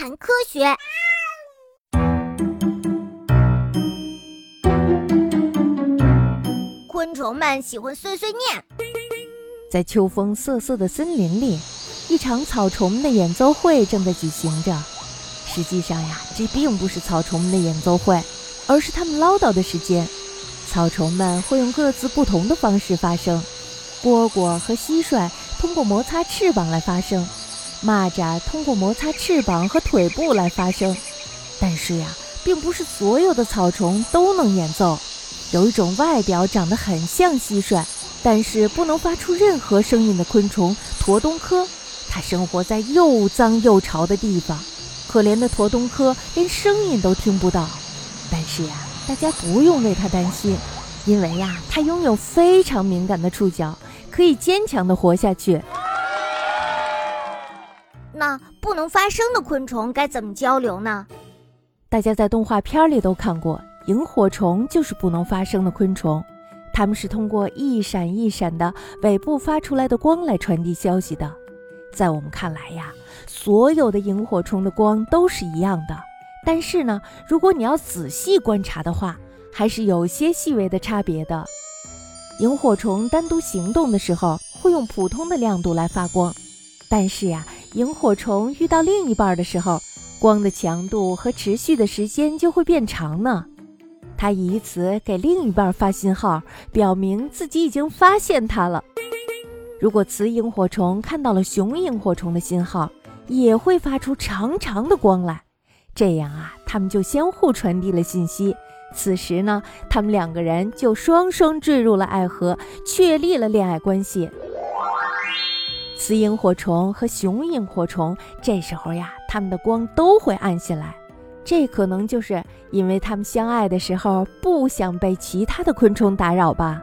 谈科学。昆虫们喜欢碎碎念。在秋风瑟瑟的森林里，一场草虫们的演奏会正在举行着。实际上呀，这并不是草虫们的演奏会，而是他们唠叨的时间。草虫们会用各自不同的方式发声。蝈蝈和蟋蟀通过摩擦翅膀来发声，蚂蚱通过摩擦翅膀和腿部来发声。但是呀，并不是所有的草虫都能演奏。有一种外表长得很像蟋蟀，但是不能发出任何声音的昆虫——驼东科。它生活在又脏又潮的地方。可怜的驼东科连声音都听不到。但是呀，大家不用为它担心，因为呀，它拥有非常敏感的触角，可以坚强地活下去。那不能发声的昆虫该怎么交流呢？大家在动画片里都看过。萤火虫就是不能发声的昆虫，它们是通过一闪一闪的尾部发出来的光来传递消息的。在我们看来呀，所有的萤火虫的光都是一样的，但是呢，如果你要仔细观察的话，还是有些细微的差别的。萤火虫单独行动的时候会用普通的亮度来发光，但是呀，萤火虫遇到另一半的时候，光的强度和持续的时间就会变长呢。它以此给另一半发信号，表明自己已经发现它了。如果雌萤火虫看到了雄萤火虫的信号，也会发出长长的光来。这样啊，它们就相互传递了信息。此时呢，他们两个人就双双坠入了爱河，确立了恋爱关系。雌萤火虫和雄萤火虫这时候呀，它们的光都会暗下来。这可能就是因为他们相爱的时候不想被其他的昆虫打扰吧。